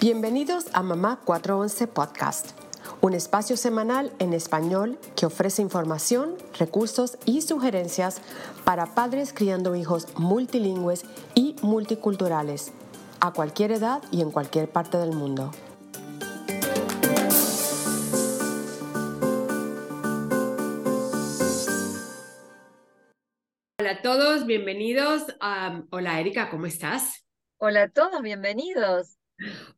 bienvenidos a Mamá 411 Podcast, un espacio semanal en español que ofrece información, recursos y sugerencias para padres criando hijos multilingües y multiculturales, a cualquier edad y en cualquier parte del mundo. Hola a todos, bienvenidos. hola Erika, ¿cómo estás? Hola a todos, bienvenidos.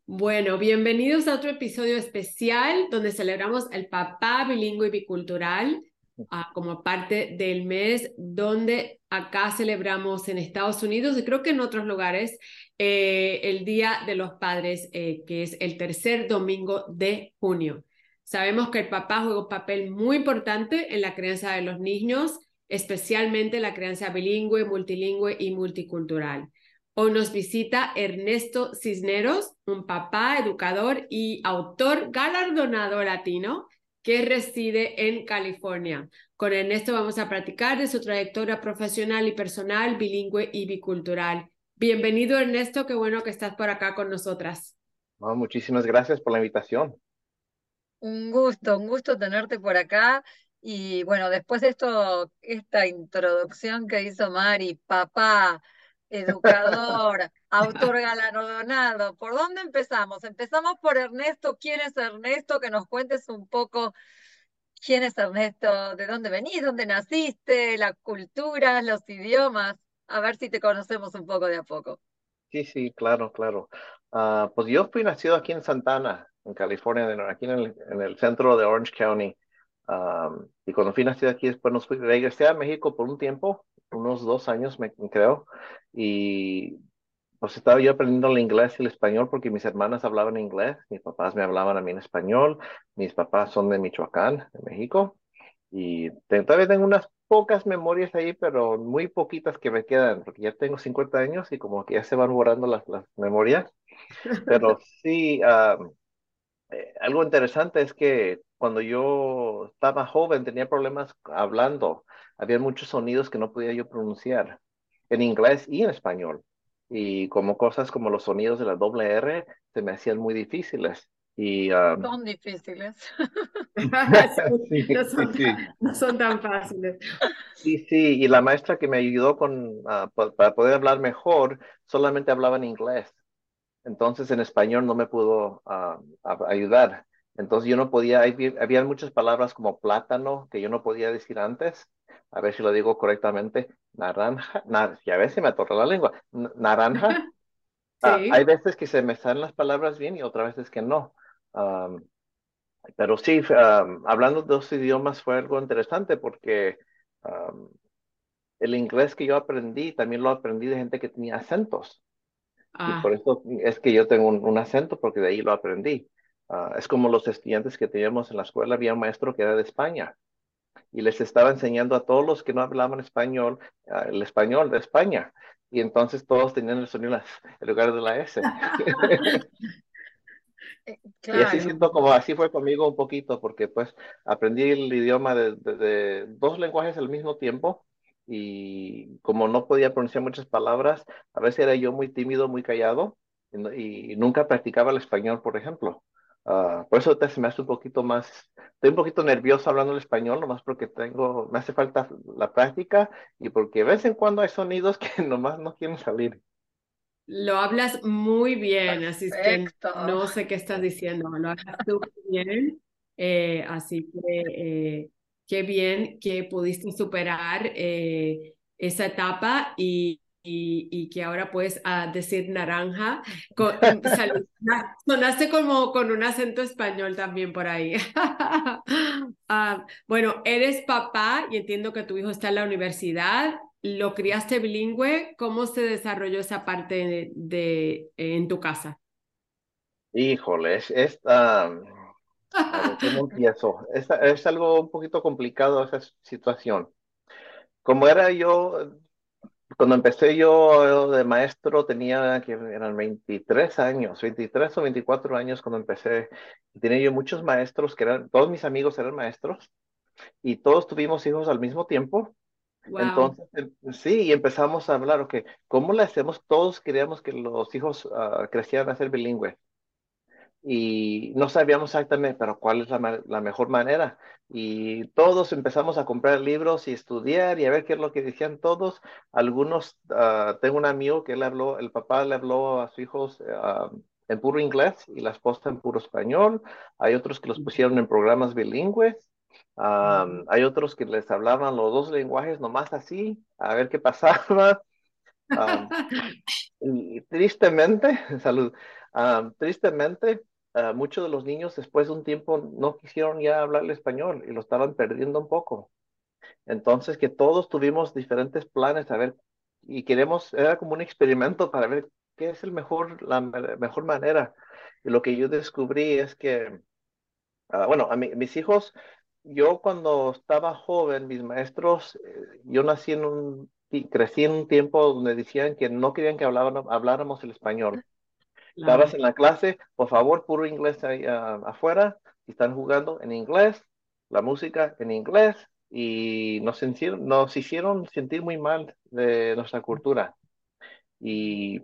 Bueno, bienvenidos a otro episodio especial donde celebramos el papá bilingüe y bicultural ah, como parte del mes donde acá celebramos en Estados Unidos y creo que en otros lugares eh, el Día de los Padres, eh, que es el tercer domingo de junio. Sabemos que el papá juega un papel muy importante en la crianza de los niños, especialmente la crianza bilingüe, multilingüe y multicultural. Hoy nos visita Ernesto Cisneros, un papá, educador y autor galardonado latino que reside en California. Con Ernesto vamos a platicar de su trayectoria profesional y personal, bilingüe y bicultural. Bienvenido Ernesto, qué bueno que estás por acá con nosotras. muchísimas gracias por la invitación. Un gusto, un gusto tenerte por acá. Y bueno, después de esto, esta introducción que hizo Mari, papá, educador, autor galardonado. ¿Por dónde empezamos? Empezamos por Ernesto. ¿Quién es Ernesto? Que nos cuentes un poco quién es Ernesto, de dónde venís, dónde naciste, la cultura, los idiomas. A ver si te conocemos un poco de a poco. Sí, sí, claro, claro. Ah, pues yo fui nacido aquí en Santana, en California, aquí en el, en el centro de Orange County. y cuando fui nacido aquí, después nos fui, regresé a México por un tiempo unos dos años, me creo, y pues estaba yo aprendiendo el inglés y el español porque mis hermanas hablaban inglés, mis papás me hablaban a mí en español, mis papás son de Michoacán, de México, y todavía tengo unas pocas memorias ahí, pero muy poquitas que me quedan, porque ya tengo 50 años y como que ya se van borrando las, las memorias, pero sí, eh, algo interesante es que cuando yo estaba joven tenía problemas hablando había muchos sonidos que no podía yo pronunciar en inglés y en español. Y como cosas como los sonidos de la doble R se me hacían muy difíciles. Y, um, son difíciles. no, son, tan fáciles. Sí, sí, y la maestra que me ayudó con, ah, para poder hablar mejor solamente hablaba en inglés. Entonces en español no me pudo ah, ayudar. Entonces yo no podía, había muchas palabras como plátano que yo no podía decir antes a ver si lo digo correctamente, naranja, y a veces me atorra la lengua, naranja. Ah, hay veces que se me salen las palabras bien y otras veces que no. pero sí, hablando de dos idiomas fue algo interesante porque el inglés que yo aprendí también lo aprendí de gente que tenía acentos. Y ah. por eso es que yo tengo un, acento porque de ahí lo aprendí. Ah, es como los estudiantes que teníamos en la escuela, había un maestro que era de España y les estaba enseñando a todos los que no hablaban español, ah, el español de España. Y entonces todos tenían el sonido en lugar de la S. Y así siento como así fue conmigo un poquito, porque pues aprendí el idioma de, dos lenguajes al mismo tiempo y como no podía pronunciar muchas palabras, a veces era yo muy tímido, muy callado y nunca practicaba el español, por ejemplo. Ah, por eso te, se me hace un poquito más, estoy un poquito nervioso hablando el español, nomás porque tengo, me hace falta la práctica y porque de vez en cuando hay sonidos que nomás no quieren salir. Lo hablas muy bien, así que no sé qué estás diciendo, lo hablas súper bien, eh, así que eh, qué bien que pudiste superar eh, esa etapa y, y, que ahora puedes ah, decir naranja. Con, sonaste como con un acento español también por ahí. Ah, bueno, eres papá y entiendo que tu hijo está en la universidad. ¿Lo criaste bilingüe? ¿Cómo se desarrolló esa parte de, en tu casa? Híjole, es, es, empiezo? Es, es algo un poquito complicado esa situación. Como era yo cuando empecé yo de maestro tenía que eran 23 años, 23 o 24 años cuando empecé. Tenía yo muchos maestros que eran, todos mis amigos eran maestros y todos tuvimos hijos al mismo tiempo. Entonces, em, sí, y empezamos a hablar, ok, ¿cómo le hacemos? Todos queríamos que los hijos uh, crecieran a ser bilingües y no sabíamos exactamente, pero cuál es la, la, mejor manera. Y todos empezamos a comprar libros y estudiar y a ver qué es lo que decían todos. Algunos, uh, tengo un amigo que él habló, el papá le habló a sus hijos uh, en puro inglés y la esposa en puro español. Hay otros que los pusieron en programas bilingües. Um, hay otros que les hablaban los dos lenguajes nomás así, a ver qué pasaba. Um, y tristemente, salud, um, tristemente, Ah, muchos de los niños después de un tiempo no quisieron ya hablar el español y lo estaban perdiendo un poco. Entonces, que todos tuvimos diferentes planes a ver y queremos, era como un experimento para ver qué es el mejor, la mejor manera. Y lo que yo descubrí es que, uh, bueno, a mis hijos, yo cuando estaba joven, mis maestros, eh, yo nací en un, crecí en un tiempo donde decían que no querían que habláramos el español. Estabas en la clase, por favor, puro inglés ahí uh, afuera. Están jugando en inglés, la música en inglés y nos, hicieron, nos hicieron sentir muy mal de nuestra cultura. Y,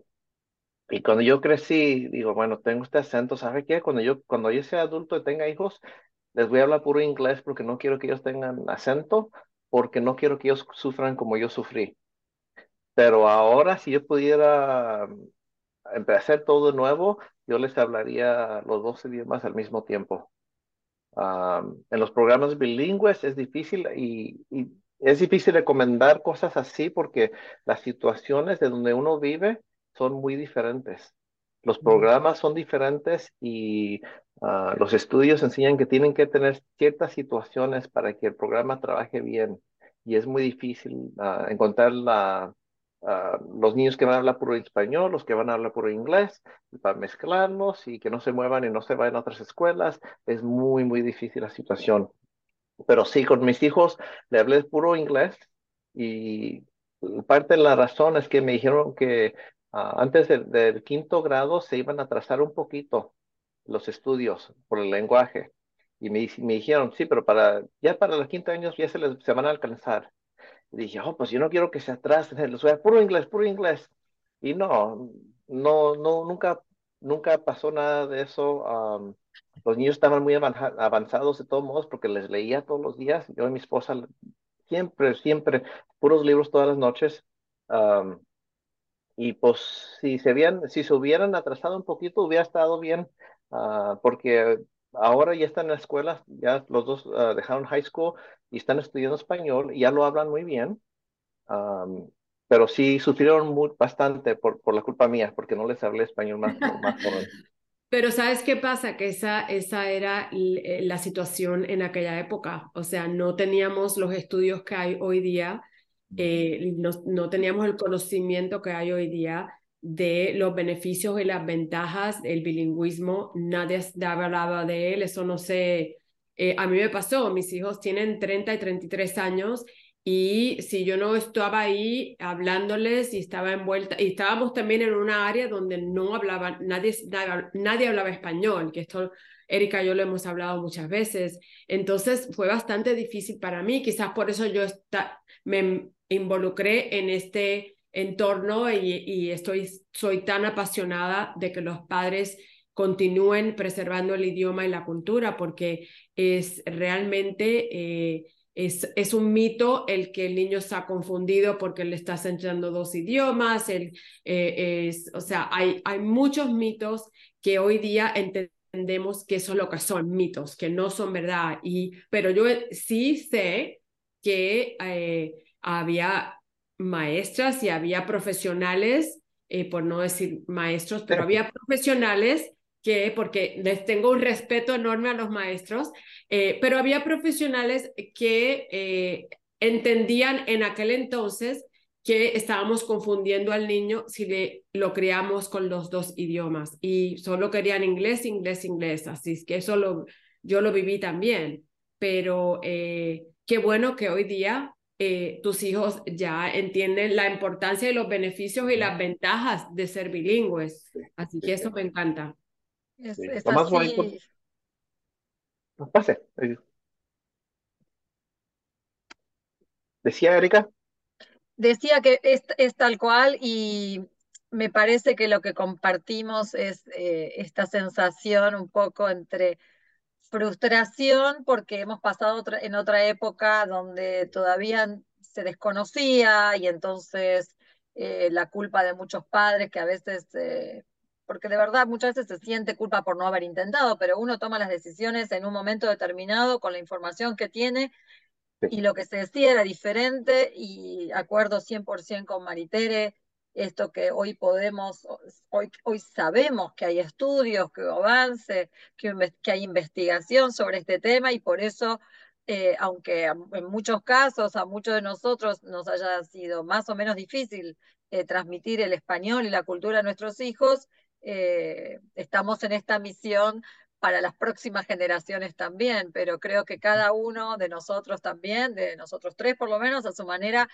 y cuando yo crecí, digo, bueno, tengo este acento, ¿sabe qué? Cuando yo, cuando yo sea adulto y tenga hijos, les voy a hablar puro inglés porque no quiero que ellos tengan acento, porque no quiero que ellos sufran como yo sufrí. Pero ahora, si yo pudiera empezar todo nuevo, yo les hablaría los dos idiomas al mismo tiempo. en los programas bilingües es difícil y, es difícil recomendar cosas así porque las situaciones de donde uno vive son muy diferentes. Los programas son diferentes y ah, los estudios enseñan que tienen que tener ciertas situaciones para que el programa trabaje bien. Y es muy difícil ah, encontrar la, los niños que van a hablar puro español, los que van a hablar puro inglés, para mezclarlos y que no se muevan y no se vayan a otras escuelas, es muy, muy difícil la situación. Pero sí, con mis hijos le hablé puro inglés y parte de la razón es que me dijeron que ah, antes del, quinto grado se iban a atrasar un poquito los estudios por el lenguaje. Y me, me dijeron, sí, pero para, ya para los quinto años ya se, les, se van a alcanzar dije, oh, pues yo no quiero que se atrasen, les voy a puro inglés, puro inglés. Y no, no, no, nunca, nunca pasó nada de eso. los niños estaban muy avanzados de todos modos porque les leía todos los días. Yo y mi esposa siempre, siempre, puros libros todas las noches. y pues si se, habían, si se hubieran atrasado un poquito, hubiera estado bien, ah, porque ahora ya están en la escuela, ya los dos ah, dejaron high school y están estudiando español y ya lo hablan muy bien. pero sí sufrieron muy, bastante por, por la culpa mía, porque no les hablé español más, más Pero ¿sabes qué pasa? Que esa, esa era eh, la situación en aquella época. O sea, no teníamos los estudios que hay hoy día, eh, no, no, teníamos el conocimiento que hay hoy día de los beneficios y las ventajas del bilingüismo. Nadie hablaba de él, eso no sé. Eh, a mí me pasó, mis hijos tienen 30 y 33 años y si yo no estaba ahí hablándoles y estaba envuelta, y estábamos también en una área donde no hablaban, nadie, nadie, hablaba español, que esto Erika y yo lo hemos hablado muchas veces. Entonces fue bastante difícil para mí, quizás por eso yo me involucré en este entorno y, y estoy, soy tan apasionada de que los padres continúen preservando el idioma y la cultura, porque es realmente eh, es, es, un mito el que el niño se ha confundido porque le estás enseñando dos idiomas. El, eh, es, o sea, hay, hay muchos mitos que hoy día entendemos que es lo que son mitos, que no son verdad. Y, pero yo sí sé que eh, había maestras y había profesionales, eh, por no decir maestros, pero había profesionales que, porque les tengo un respeto enorme a los maestros, eh, pero había profesionales que eh, entendían en aquel entonces que estábamos confundiendo al niño si le, lo criamos con los dos idiomas y solo querían inglés, inglés, inglés. Así es que eso lo, yo lo viví también. Pero eh, qué bueno que hoy día eh, tus hijos ya entienden la importancia y los beneficios y las ventajas de ser bilingües. Así que eso me encanta. Es, es así. Pase. Decía Erika. Decía que es, es, tal cual y me parece que lo que compartimos es eh, esta sensación un poco entre frustración porque hemos pasado en otra época donde todavía se desconocía y entonces eh, la culpa de muchos padres que a veces, eh, porque de verdad muchas veces se siente culpa por no haber intentado, pero uno toma las decisiones en un momento determinado con la información que tiene y lo que se decía era diferente y acuerdo 100% con Maritere, esto que hoy podemos, hoy, hoy sabemos que hay estudios, que avance, que, que hay investigación sobre este tema y por eso, eh, aunque en muchos casos a muchos de nosotros nos haya sido más o menos difícil eh, transmitir el español y la cultura a nuestros hijos, eh, estamos en esta misión para las próximas generaciones también, pero creo que cada uno de nosotros también, de nosotros tres por lo menos, a su manera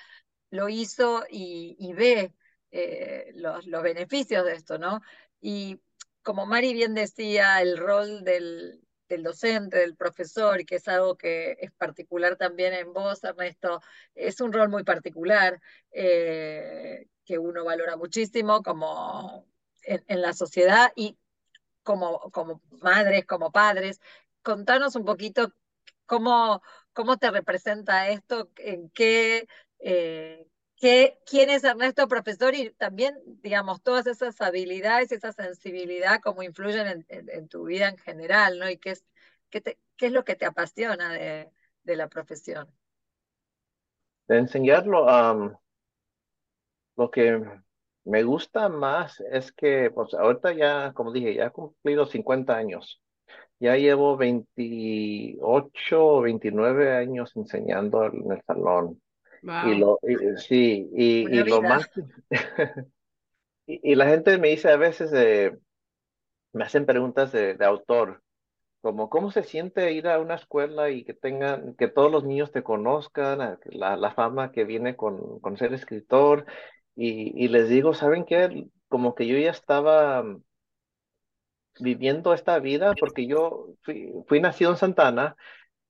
lo hizo y, ve eh, los, los, beneficios de esto, ¿no? Y como Mari bien decía, el rol del, del docente, del profesor, que es algo que es particular también en vos, Ernesto, es un rol muy particular eh, que uno valora muchísimo como en, en, la sociedad y como, como madres, como padres. Contanos un poquito cómo, cómo te representa esto, qué, eh, qué, quién es Ernesto profesor y también, digamos, todas esas habilidades, esa sensibilidad, cómo influyen en, tu vida en general, ¿no? Y qué es, qué, qué es lo que te apasiona de, de la profesión. De enseñarlo, lo que me gusta más es que, pues ahorita ya, como dije, ya he cumplido 50 años. Ya llevo 28 o 29 años enseñando en el salón. Y lo, sí, y, y lo más... y, la gente me dice a veces, eh, me hacen preguntas de, de, autor, como cómo se siente ir a una escuela y que tengan, que todos los niños te conozcan, la, la fama que viene con, con ser escritor, y, les digo, ¿saben qué? Como que yo ya estaba mm, viviendo esta vida porque yo fui, fui nacido en Santana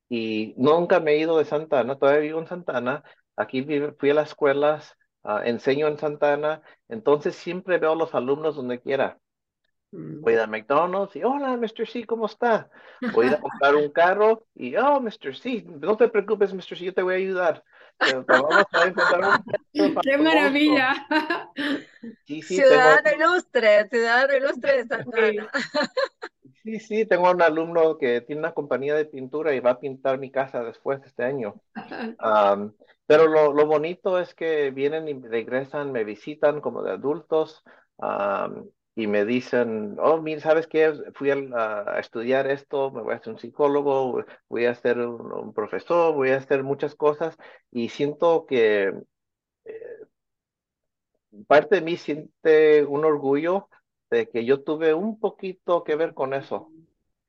y nunca me he ido de Santana, todavía vivo en Santana, aquí fui a las escuelas, uh, enseño en Santana, entonces siempre veo a los alumnos donde quiera. Mm. Voy a McDonald's y hola, Mr. C, ¿cómo está? Voy a comprar un carro y oh, Mr. C, no te preocupes, Mr. C, yo te voy a ayudar. ¡Qué maravilla! ciudadano ilustre, ciudadano ilustre de Santana. Sí, sí, tengo un alumno que tiene una compañía de pintura y va a pintar mi casa después de este año. pero lo, lo, bonito es que vienen y regresan, me visitan como de adultos y me dicen, oh, mira, ¿sabes qué? Fui a, estudiar esto, me voy a hacer un psicólogo, voy a ser un, profesor, voy a hacer muchas cosas y siento que eh, parte de mí siente un orgullo de que yo tuve un poquito que ver con eso.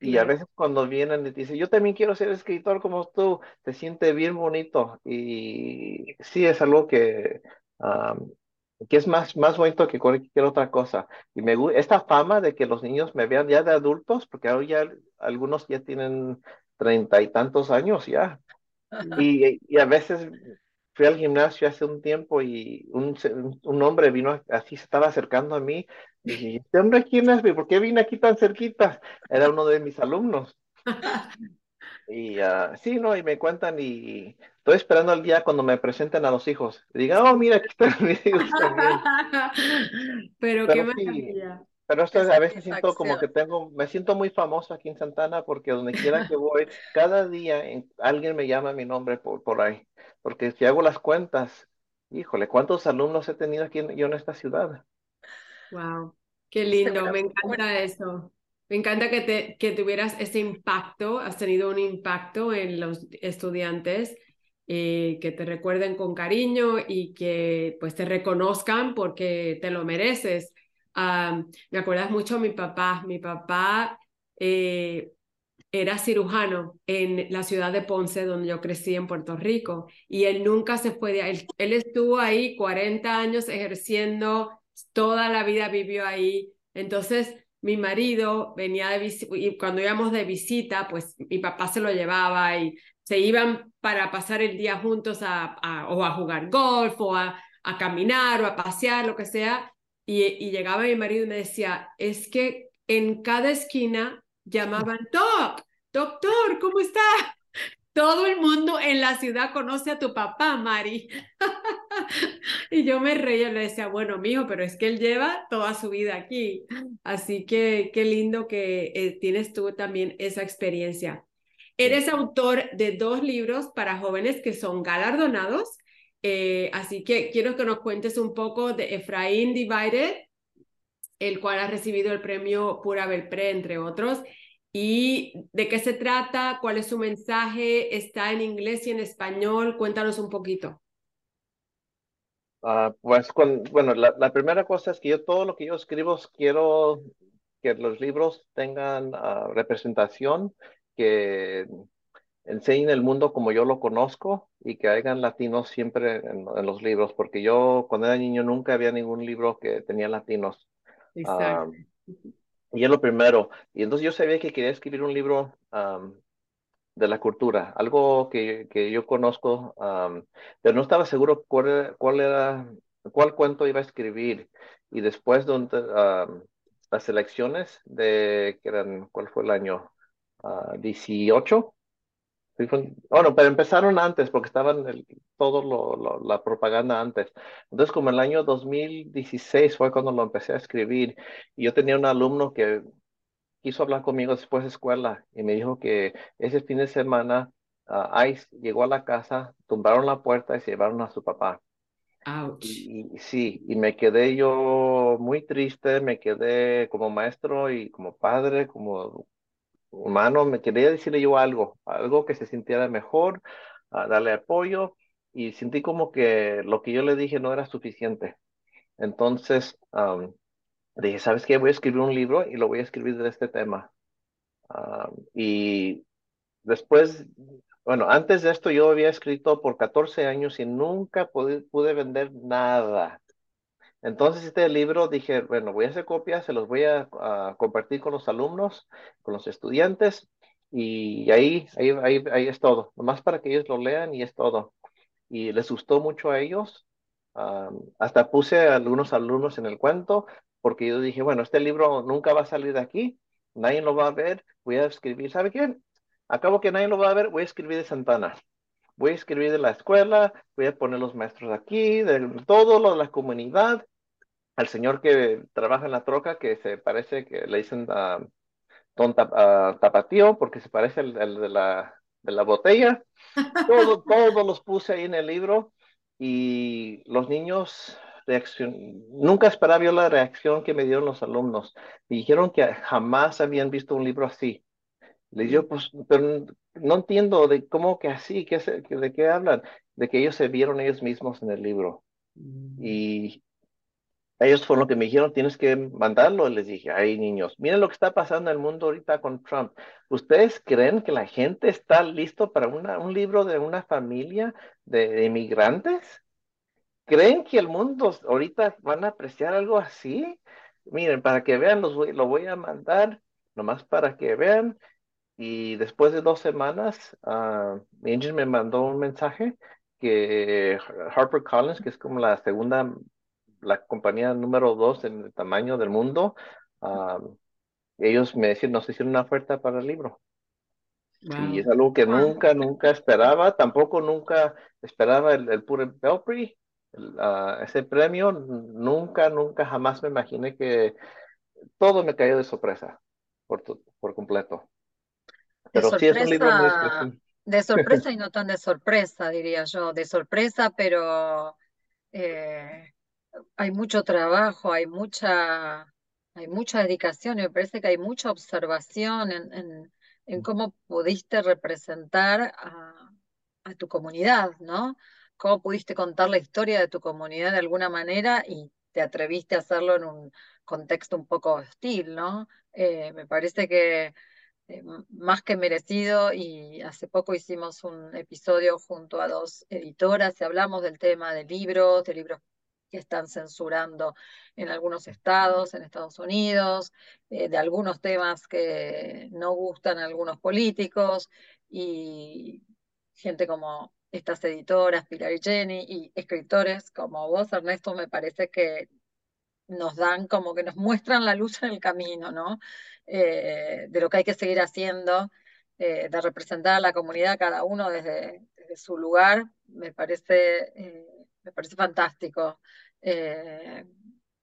Y a veces cuando vienen y dicen, yo también quiero ser escritor como tú, se siente bien bonito. Y sí, es algo que que es más, más bonito que cualquier otra cosa. Y me esta fama de que los niños me vean ya de adultos, porque ahora ya algunos ya tienen treinta y tantos años ya. Y, y, a veces fui al gimnasio hace un tiempo y un, un hombre vino así, se estaba acercando a mí. Y dije, ¿este hombre quién es? ¿Por qué vine aquí tan cerquita? Era uno de mis alumnos. Y uh, sí, no, y me cuentan y estoy esperando el día cuando me presenten a los hijos. Digan, oh, mira, aquí están mis hijos también. Pero, qué maravilla. pero esto a veces siento como que tengo, me siento muy famoso aquí en Santana porque donde quiera que voy, cada día alguien me llama mi nombre por, por ahí. Porque si hago las cuentas, híjole, ¿cuántos alumnos he tenido aquí en, yo en esta ciudad? Wow, qué lindo, me encanta eso. Me encanta que, te, que tuvieras ese impacto, has tenido un impacto en los estudiantes, eh, que te recuerden con cariño y que pues te reconozcan porque te lo mereces. me acuerdas mucho a mi papá, mi papá eh, era cirujano en la ciudad de Ponce, donde yo crecí en Puerto Rico, y él nunca se fue de ahí. Él estuvo ahí 40 años ejerciendo, toda la vida vivió ahí. Entonces, mi marido venía de visita, y cuando íbamos de visita, pues mi papá se lo llevaba y se iban para pasar el día juntos a, o a jugar golf o a, a, caminar o a pasear, lo que sea. Y, y llegaba mi marido y me decía, es que en cada esquina llamaban, Doc, doctor, ¿cómo está? Todo el mundo en la ciudad conoce a tu papá, Mari. y yo me reía y le decía, bueno, mijo, pero es que él lleva toda su vida aquí. Así que qué lindo que eh, tienes tú también esa experiencia. Eres autor de dos libros para jóvenes que son galardonados. Eh, así que quiero que nos cuentes un poco de Efraín Divided, el cual ha recibido el premio Pura Belpré, entre otros, ¿Y de qué se trata? ¿Cuál es su mensaje? ¿Está en inglés y en español? Cuéntanos un poquito. Ah, pues bueno, la, primera cosa es que yo todo lo que yo escribo quiero que los libros tengan ah, representación, que enseñen el mundo como yo lo conozco y que hayan latinos siempre en, los libros, porque yo cuando era niño nunca había ningún libro que tenía latinos. Exacto. Y es lo primero. Y entonces yo sabía que quería escribir un libro de la cultura, algo que, que yo conozco, pero no estaba seguro cuál, cuál, era, cuál cuento iba a escribir. Y después donde, las elecciones de, que eran, ¿cuál fue el año? 18. Bueno, pero empezaron antes porque estaban el, todo lo, la propaganda antes. Entonces, como el año 2016 fue cuando lo empecé a escribir y yo tenía un alumno que quiso hablar conmigo después de escuela y me dijo que ese fin de semana uh, Ice llegó a la casa, tumbaron la puerta y se llevaron a su papá. Y, y, sí, y me quedé yo muy triste, me quedé como maestro y como padre, como humano, me quería decirle yo algo, algo que se sintiera mejor, darle apoyo y sentí como que lo que yo le dije no era suficiente. Entonces dije, ¿sabes qué? Voy a escribir un libro y lo voy a escribir de este tema. y después, bueno, antes de esto yo había escrito por 14 años y nunca pude, pude vender nada, entonces, este libro dije, bueno, voy a hacer copias, se los voy a, compartir con los alumnos, con los estudiantes, y ahí, ahí, ahí, ahí, es todo, nomás para que ellos lo lean y es todo. Y les gustó mucho a ellos. hasta puse a algunos alumnos en el cuento, porque yo dije, bueno, este libro nunca va a salir de aquí, nadie lo va a ver, voy a escribir, ¿sabe qué? Acabo que nadie lo va a ver, voy a escribir de Santana voy a escribir de la escuela, voy a poner los maestros aquí, de todo lo de la comunidad, al señor que trabaja en la troca, que se parece que le dicen a Don Tapatío, porque se parece el, de, la, de la botella. Todo, todos los puse ahí en el libro y los niños reacción, nunca esperaba yo la reacción que me dieron los alumnos. Me dijeron que jamás habían visto un libro así. Le digo, pues, pero no entiendo de cómo que así, ¿qué, de qué hablan, de que ellos se vieron ellos mismos en el libro. Mm. Y ellos fueron lo que me dijeron, tienes que mandarlo. Les dije, ay niños, miren lo que está pasando en el mundo ahorita con Trump. ¿Ustedes creen que la gente está listo para una, un libro de una familia de, inmigrantes? ¿Creen que el mundo ahorita van a apreciar algo así? Miren, para que vean, los lo voy a mandar, nomás para que vean. Y después de dos semanas, uh, me mandó un mensaje que HarperCollins, que es como la segunda la compañía número dos en el tamaño del mundo, ellos me decían, nos hicieron una oferta para el libro. Y es algo que nunca, nunca esperaba, tampoco nunca esperaba el, el Pure Belpre, ese premio, nunca, nunca, jamás me imaginé que todo me cayó de sorpresa, por, por completo. Pero sí es un libro muy De sorpresa y no tan de sorpresa, diría yo, de sorpresa, pero eh, hay mucho trabajo, hay mucha, hay mucha dedicación y me parece que hay mucha observación en, en, cómo pudiste representar a, a tu comunidad, ¿no? Cómo pudiste contar la historia de tu comunidad de alguna manera y te atreviste a hacerlo en un contexto un poco hostil, ¿no? Eh, me parece que eh, más que merecido y hace poco hicimos un episodio junto a dos editoras y hablamos del tema de libros, de libros que están censurando en algunos estados, en Estados Unidos, eh, de algunos temas que no gustan a algunos políticos y gente como estas editoras, Pilar y Jenny, y escritores como vos, Ernesto, me parece que nos dan como que nos muestran la luz en el camino, ¿no? Eh, de lo que hay que seguir haciendo, eh, de representar a la comunidad, cada uno desde, su lugar, me parece, eh, me parece fantástico.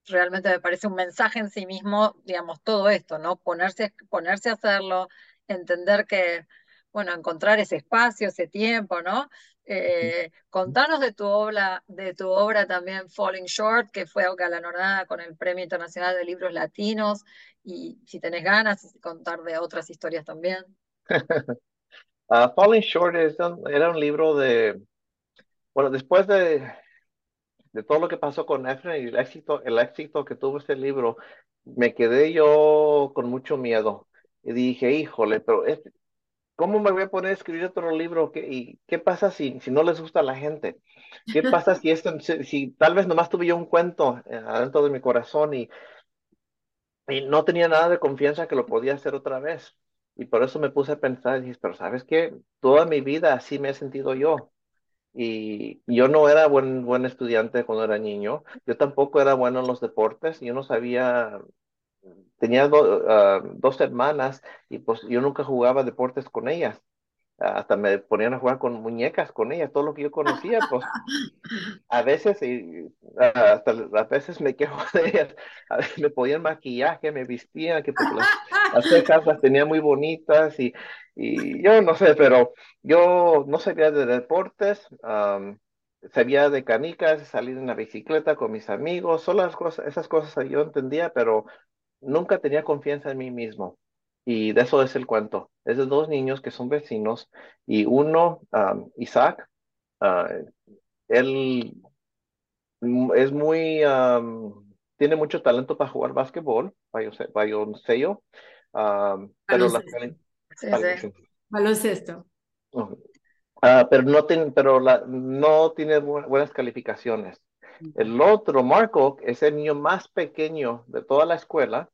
realmente me parece un mensaje en sí mismo, digamos, todo esto, ¿no? Ponerse, ponerse a hacerlo, entender que, bueno, encontrar ese espacio, ese tiempo, ¿no? Eh, contanos de tu obra, de tu obra también Falling Short, que fue galardonada con el Premio Internacional de Libros Latinos, y si tenés ganas, contar de otras historias también. Ah, Falling Short era un libro de, bueno, después de, de todo lo que pasó con Efren y el éxito, el éxito que tuvo este libro, me quedé yo con mucho miedo. Y dije, híjole, pero este, ¿Cómo me voy a poner a escribir otro libro? ¿Qué, ¿Y qué pasa si, si no les gusta a la gente? ¿Qué pasa si, esto, si, tal vez nomás tuve yo un cuento eh, adentro de mi corazón y, y no tenía nada de confianza que lo podía hacer otra vez? Y por eso me puse a pensar y dije, pero ¿sabes qué? Toda mi vida así me he sentido yo. Y yo no era buen, buen estudiante cuando era niño. Yo tampoco era bueno en los deportes. Yo no sabía tenía ah, dos hermanas y pues yo nunca jugaba deportes con ellas. hasta me ponían a jugar con muñecas con ellas, todo lo que yo conocía, pues a veces, y, hasta a veces me quejo de ellas, a veces me ponían maquillaje, me vestían, que pues las, cejas las tenía muy bonitas y, y, yo no sé, pero yo no sabía de deportes, sabía de canicas, salir en la bicicleta con mis amigos, solo las cosas, esas cosas yo entendía, pero nunca tenía confianza en mí mismo. Y de eso es el cuento. Es de dos niños que son vecinos y uno, Isaac, ah, él es muy, tiene mucho talento para jugar básquetbol, baloncesto, um, pero baloncesto. Ah, pero no pero la, no tiene buenas calificaciones. El otro, Marco, es el niño más pequeño de toda la escuela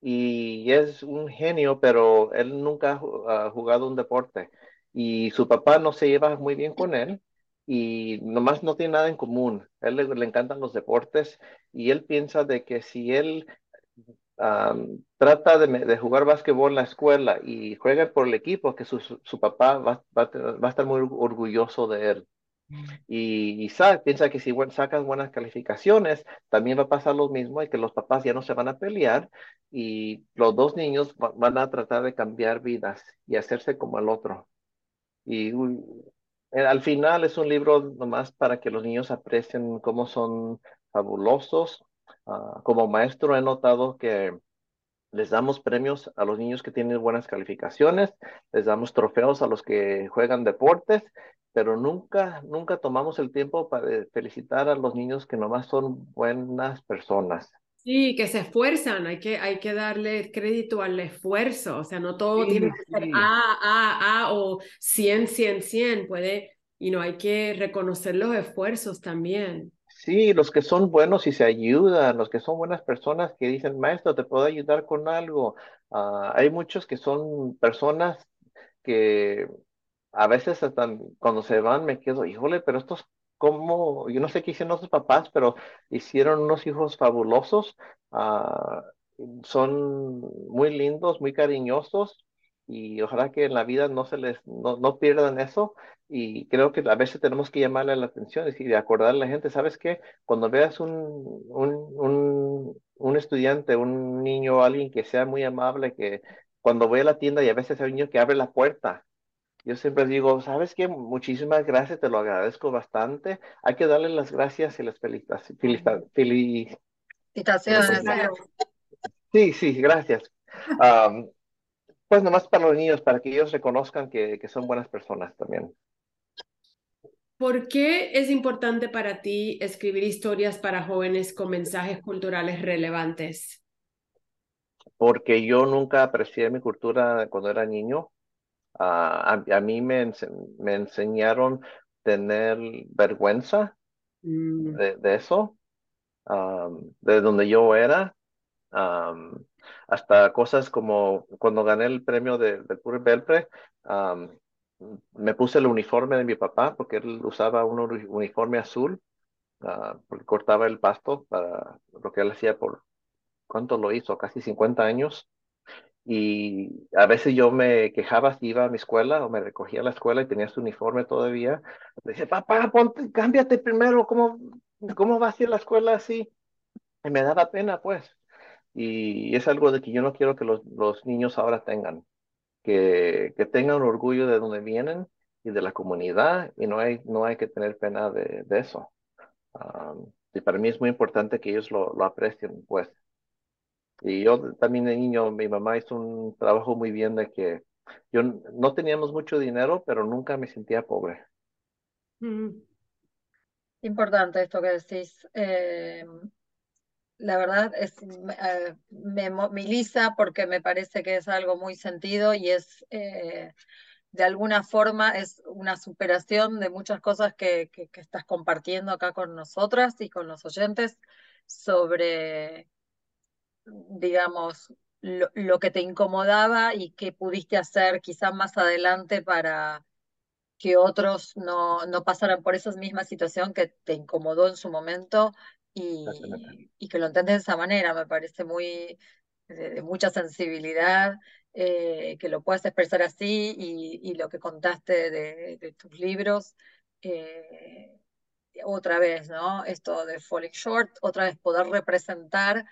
y es un genio, pero él nunca ha jugado un deporte. Y su papá no se lleva muy bien con él y nomás no tiene nada en común. A él le, encantan los deportes y él piensa de que si él trata de, jugar básquetbol en la escuela y juega por el equipo, que su, papá va, a estar muy orgulloso de él. Y Isaac piensa que si sacas buenas calificaciones, también va a pasar lo mismo y que los papás ya no se van a pelear y los dos niños van a tratar de cambiar vidas y hacerse como el otro. Y eh, al final es un libro nomás para que los niños aprecien cómo son fabulosos. Ah, como maestro he notado que les damos premios a los niños que tienen buenas calificaciones, les damos trofeos a los que juegan deportes, pero nunca, nunca tomamos el tiempo para felicitar a los niños que nomás son buenas personas. Sí, que se esfuerzan, hay que, hay que darle crédito al esfuerzo, o sea, no todo tiene que ser A, A, A o 100, 100, 100, puede, y no hay que reconocer los esfuerzos también. Sí, los que son buenos y se ayudan, los que son buenas personas que dicen, maestro, te puedo ayudar con algo. Ah, hay muchos que son personas que a veces hasta cuando se van me quedo, híjole, pero estos, ¿cómo? Yo no sé qué hicieron sus papás, pero hicieron unos hijos fabulosos. Ah, son muy lindos, muy cariñosos y ojalá que en la vida no se les, no, no pierdan eso y creo que a veces tenemos que llamarle la atención y acordarle a la gente, ¿sabes qué? Cuando veas un, un, un, estudiante, un niño, alguien que sea muy amable, que cuando voy a la tienda y a veces hay un niño que abre la puerta yo siempre digo, ¿sabes qué? Muchísimas gracias, te lo agradezco bastante. Hay que darle las gracias y las felicitaciones. Sí, sí, gracias. Pues nomás para los niños, para que ellos reconozcan que, que son buenas personas también. ¿Por qué es importante para ti escribir historias para jóvenes con mensajes culturales relevantes? Porque yo nunca aprecié mi cultura cuando era niño. Ah, a, mí me, me enseñaron tener vergüenza mm. de, eso, de donde yo era. Hasta cosas como cuando gané el premio del de Pure Belpre, me puse el uniforme de mi papá porque él usaba un uniforme azul uh, porque cortaba el pasto para lo que él hacía por cuánto lo hizo, casi 50 años. Y a veces yo me quejaba si iba a mi escuela o me recogía a la escuela y tenía su uniforme todavía. Le decía, papá, ponte, cámbiate primero, ¿cómo, cómo va a ser la escuela así? Y me daba pena, pues. Y es algo de que yo no quiero que los, los niños ahora tengan que, que tengan orgullo de donde vienen y de la comunidad y no hay, no hay que tener pena de, de eso. y para mí es muy importante que ellos lo, lo aprecien, pues. Y yo también de niño, mi mamá hizo un trabajo muy bien de que yo no teníamos mucho dinero, pero nunca me sentía pobre. Mm. Importante esto que decís. Eh, la verdad es, eh, me moviliza porque me parece que es algo muy sentido y es, eh, de alguna forma, es una superación de muchas cosas que, que, estás compartiendo acá con nosotras y con los oyentes sobre, digamos, lo, lo que te incomodaba y qué pudiste hacer quizás más adelante para que otros no, no pasaran por esa misma situación que te incomodó en su momento y, y, que lo entiendes de esa manera, me parece muy de, mucha sensibilidad, eh, que lo puedas expresar así y, y lo que contaste de, de tus libros. Eh, otra vez, ¿no? Esto de Falling Short, otra vez poder representar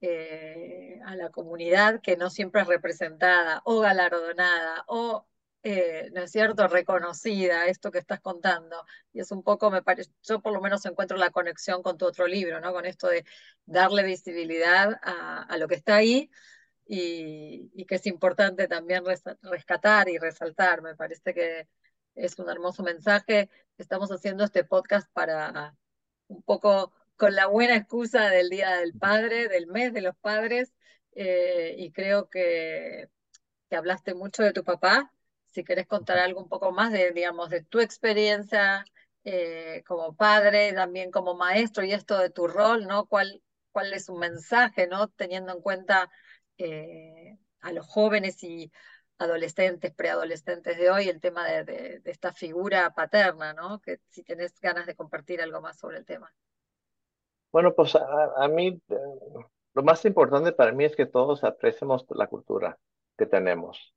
eh, a la comunidad que no siempre es representada o galardonada o eh, ¿no es cierto?, reconocida, esto que estás contando. Y es un poco, me parece, yo por lo menos encuentro la conexión con tu otro libro, ¿no? Con esto de darle visibilidad a, a lo que está ahí y, que es importante también rescatar y resaltar. Me parece que es un hermoso mensaje. Estamos haciendo este podcast para un poco con la buena excusa del Día del Padre, del mes de los padres, eh, y creo que, que hablaste mucho de tu papá si querés contar algo un poco más de, digamos, de tu experiencia eh, como padre, también como maestro y esto de tu rol, ¿no? ¿Cuál, cuál es un mensaje, ¿no? Teniendo en cuenta eh, a los jóvenes y adolescentes, preadolescentes de hoy, el tema de, de, esta figura paterna, ¿no? Que si tenés ganas de compartir algo más sobre el tema. Bueno, pues a, a mí eh, lo más importante para mí es que todos apreciemos la cultura que tenemos.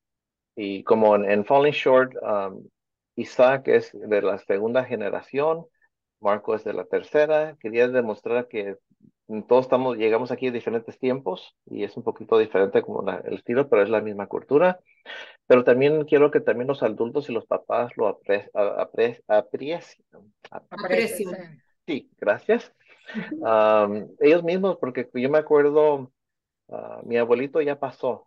Y como en, Falling Short, um, Isaac es de la segunda generación, Marco es de la tercera. Quería demostrar que todos estamos, llegamos aquí a diferentes tiempos y es un poquito diferente como el estilo, pero es la misma cultura. Pero también quiero que también los adultos y los papás lo apre, aprecien. Sí, gracias. Um, ellos mismos, porque yo me acuerdo, uh, mi abuelito ya pasó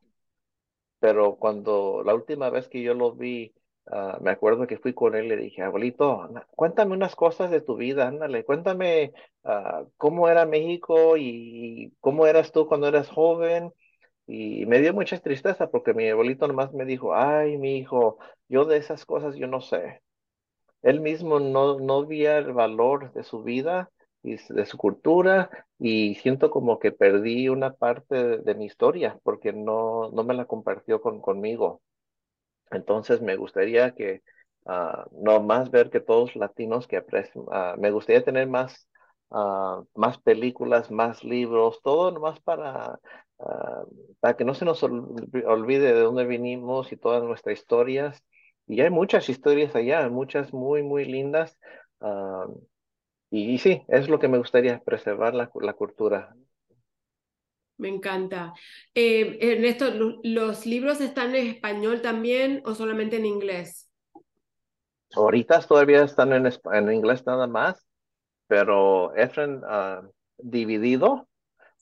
pero cuando la última vez que yo lo vi, ah, me acuerdo que fui con él y le dije, abuelito, cuéntame unas cosas de tu vida, ándale, cuéntame uh, cómo era México y cómo eras tú cuando eras joven. Y me dio mucha tristeza porque mi abuelito nomás me dijo, ay, mi hijo, yo de esas cosas yo no sé. Él mismo no, no veía el valor de su vida de su cultura y siento como que perdí una parte de, mi historia porque no, no me la compartió con, conmigo. Entonces me gustaría que, uh, no más ver que todos latinos que aprecian, uh, me gustaría tener más, uh, más películas, más libros, todo nomás para, para que no se nos olvide de dónde vinimos y todas nuestras historias. Y hay muchas historias allá, muchas muy, muy lindas. Y, sí, es lo que me gustaría, preservar la, la cultura. Me encanta. Eh, Ernesto, ¿los libros están en español también o solamente en inglés? ahorita todavía están en, en inglés nada más, pero Efren ah, dividido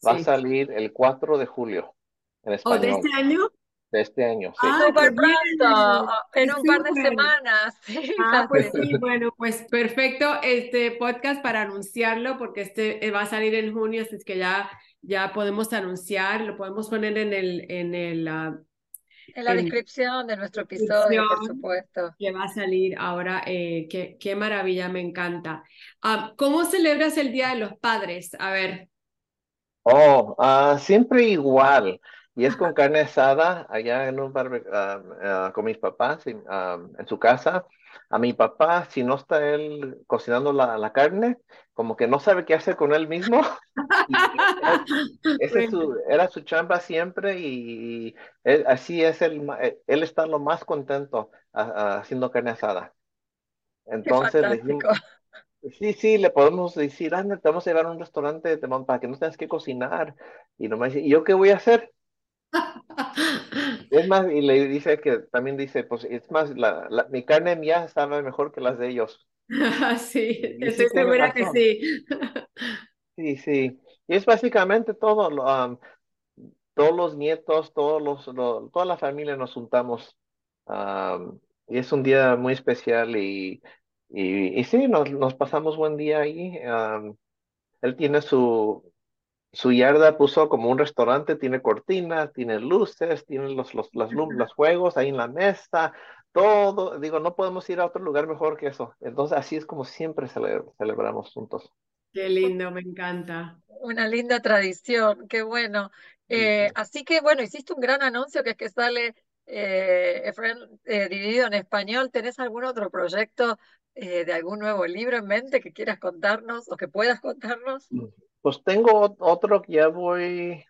va a salir el 4 de julio en español. ¿O de este año? De este año, sí. Ah, súper pronto, en un par de semanas. ah, pues sí, bueno, pues perfecto este podcast para anunciarlo porque este eh, va a salir en junio, así que ya, ya podemos anunciar, lo podemos poner en el, en el ah, en la descripción de nuestro episodio, por supuesto. Que va a salir ahora. Eh, qué, qué, maravilla, me encanta. Ah, ¿Cómo celebras el Día de los Padres? A ver. Oh, uh, siempre igual. Y es con carne asada allá en un bar uh, con mis papás en, en su casa. A mi papá, si no está él cocinando la, la carne, como que no sabe qué hacer con él mismo. ese su, era su chamba siempre y, así es el, eh, él está lo más contento haciendo carne asada. Entonces, Sí, sí, le podemos decir, anda, te vamos a llevar a un restaurante para que no tengas que cocinar. Y nomás dice, ¿y yo qué voy a hacer? es más, y le dice que también dice, pues es más, la, mi carne mía sabe mejor que las de ellos. sí, estoy segura que sí. sí, sí. Y es básicamente todo, um, todos los nietos, todos los, toda la familia nos juntamos. Um, y es un día muy especial y y, y sí, nos, nos, pasamos buen día ahí. él tiene su, su yarda, puso como un restaurante, tiene cortinas, tiene luces, tiene los, los, las, los juegos ahí en la mesa, todo. Digo, no podemos ir a otro lugar mejor que eso. Entonces, así es como siempre celebramos juntos. Qué lindo, me encanta. Una linda tradición, qué bueno. Eh, así que bueno, hiciste un gran anuncio que es que sale eh, eh, dividido en español. ¿Tenés algún otro proyecto eh, de algún nuevo libro en mente que quieras contarnos o que puedas contarnos? Pues tengo otro que ya voy,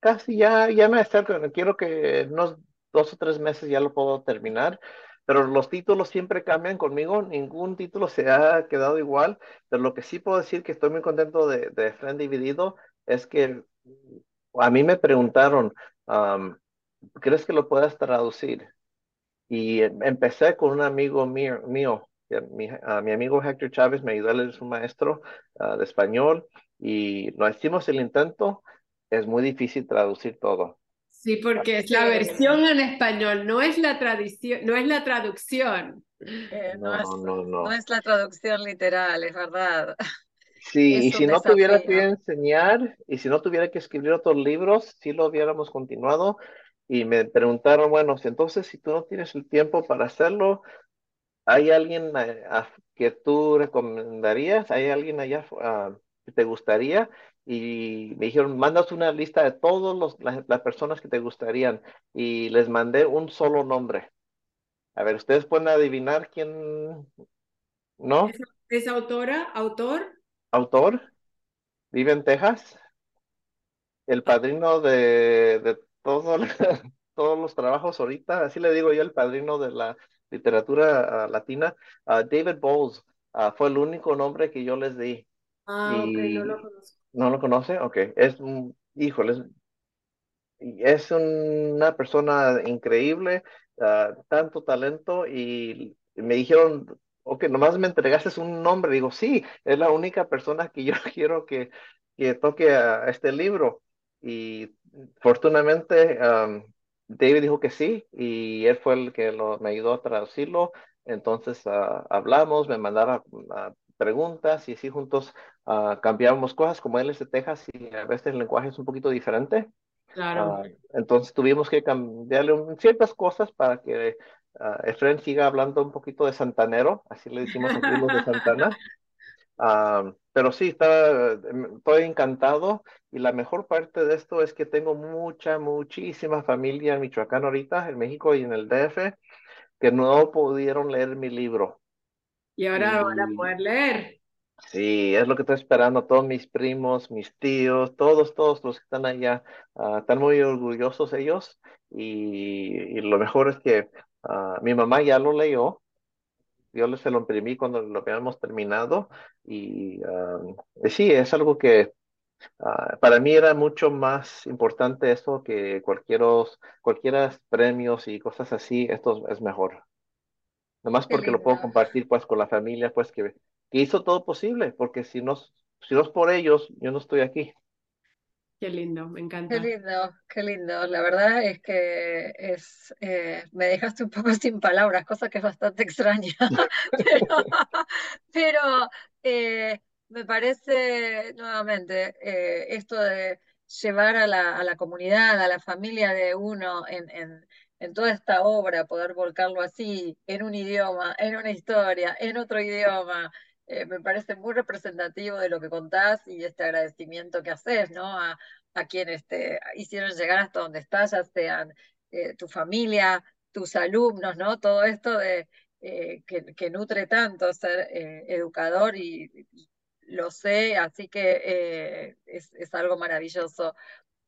casi ya, ya me acerco, quiero que unos dos o tres meses ya lo puedo terminar, pero los títulos siempre cambian conmigo, ningún título se ha quedado igual, pero lo que sí puedo decir que estoy muy contento de, de Friend Dividido es que a mí me preguntaron, ¿crees que lo puedas traducir? Y empecé con un amigo mío, mío mi, mi, amigo Héctor Chávez me ayudó, él es un maestro ah, de español y lo hicimos el intento, es muy difícil traducir todo. Sí, porque es la versión en español, no es la tradición, no es la traducción. Eh, no, no, no, no, es la traducción literal, es verdad. Sí, y si no tuviera que enseñar y si no tuviera que escribir otros libros, sí lo hubiéramos continuado, y me preguntaron, bueno, entonces si tú no tienes el tiempo para hacerlo, ¿hay alguien eh, que tú recomendarías? ¿Hay alguien allá que te gustaría? Y me dijeron, mandas una lista de todas las, personas que te gustarían y les mandé un solo nombre. A ver, ¿ustedes pueden adivinar quién? ¿No? ¿Es, autora? ¿Autor? ¿Autor? ¿Vive en Texas? El padrino de todo, todos los trabajos ahorita, así le digo yo, el padrino de la literatura ah, latina, uh, David Bowles, uh, fue el único nombre que yo les di. Ah, ok, no lo conozco. ¿No lo conoce? Ok, es, híjole, es una persona increíble, tanto talento y me dijeron, ok, nomás me entregaste un nombre. Digo, sí, es la única persona que yo quiero que, que toque a este libro. Y Fortunadamente, David dijo que sí y él fue el que lo, me ayudó a traducirlo. Entonces ah, hablamos, me mandaba ah, preguntas y así juntos uh, cambiábamos cosas. Como él es de Texas y a veces el lenguaje es un poquito diferente. Claro. entonces tuvimos que cambiarle ciertas cosas para que Efren siga hablando un poquito de santanero, así le decimos a los de Santana. pero sí, está, em, estoy encantado y la mejor parte de esto es que tengo mucha, muchísima familia en Michoacán ahorita, en México y en el DF, que no pudieron leer mi libro. Y ahora van a poder leer. Sí, es lo que estoy esperando. Todos mis primos, mis tíos, todos, todos los que están allá, ah, están muy orgullosos ellos. Y, lo mejor es que ah, mi mamá ya lo leyó yo se lo imprimí cuando lo habíamos terminado y sí, es algo que ah, para mí era mucho más importante esto que cualquier, cualquiera premios y cosas así, esto es mejor. Nomás porque lo puedo compartir pues con la familia, pues que, que hizo todo posible, porque si no, si no es por ellos, yo no estoy aquí. Qué lindo, me encanta. Qué lindo, qué lindo. La verdad es que es, eh, me dejaste un poco sin palabras, cosa que es bastante extraña. pero, eh, me parece nuevamente eh, esto de llevar a la, comunidad, a la familia de uno en, en, toda esta obra, poder volcarlo así, en un idioma, en una historia, en otro idioma. Eh, me parece muy representativo de lo que contás y este agradecimiento que haces, ¿no? A, a quienes te hicieron llegar hasta donde estás, ya sean eh, tu familia, tus alumnos, ¿no? Todo esto de, eh, que, nutre tanto ser educador y, lo sé, así que es, es, algo maravilloso.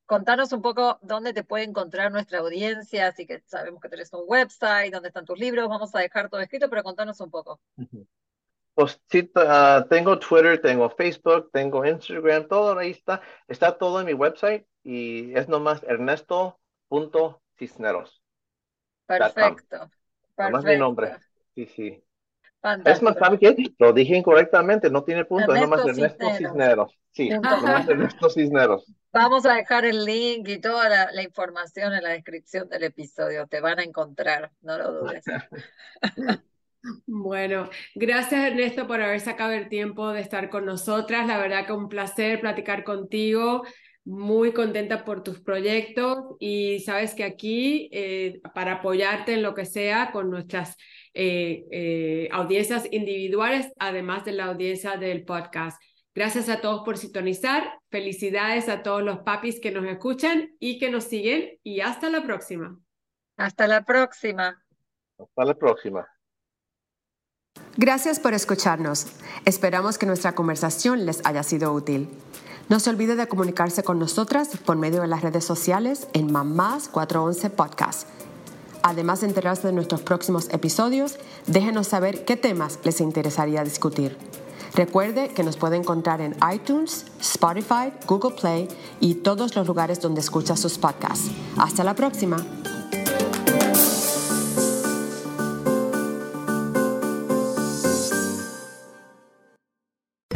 Contanos un poco dónde te puede encontrar nuestra audiencia, así que sabemos que tenés un website, dónde están tus libros, vamos a dejar todo escrito, pero contanos un poco. Pues sí, uh, tengo Twitter, tengo Facebook, tengo Instagram, todo ahí está. Está todo en mi website y es nomás ernesto.cisneros. Perfecto. Nomás mi nombre. Sí, sí. Es más, ¿sabe qué? Lo dije incorrectamente, no tiene punto, es nomás Ernesto Cisneros. Sí, nomás Ernesto Cisneros. Vamos a dejar el link y toda la, la, información en la descripción del episodio. Te van a encontrar, no lo dudes. Bueno, gracias Ernesto por haber sacado el tiempo de estar con nosotras. La verdad que un placer platicar contigo. Muy contenta por tus proyectos y sabes que aquí eh, para apoyarte en lo que sea con nuestras eh, eh, audiencias individuales, además de la audiencia del podcast. Gracias a todos por sintonizar. Felicidades a todos los papis que nos escuchan y que nos siguen y hasta la próxima. Hasta la próxima. Hasta la próxima. Gracias por escucharnos. Esperamos que nuestra conversación les haya sido útil. No se olvide de comunicarse con nosotras por medio de las redes sociales en Mamás 411 Podcast. Además de enterarse de nuestros próximos episodios, déjenos saber qué temas les interesaría discutir. Recuerde que nos puede encontrar en iTunes, Spotify, Google Play y todos los lugares donde escucha sus podcasts. Hasta la próxima.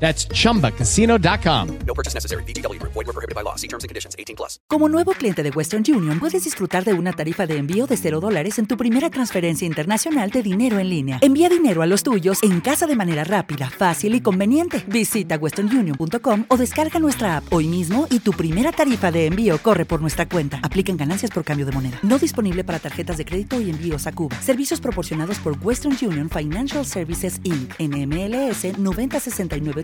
That's chumbacasino.com. No purchase necessary. BGW. Void were prohibited by law. See terms and conditions 18 plus. Como nuevo cliente de Western Union, puedes disfrutar de una tarifa de envío de 0 dólares en tu primera transferencia internacional de dinero en línea. Envía dinero a los tuyos en casa de manera rápida, fácil y conveniente. Visita westernunion.com o descarga nuestra app hoy mismo y tu primera tarifa de envío corre por nuestra cuenta. Aplican ganancias por cambio de moneda. No disponible para tarjetas de crédito y envíos a Cuba. Servicios proporcionados por Western Union Financial Services Inc. NMLS 9069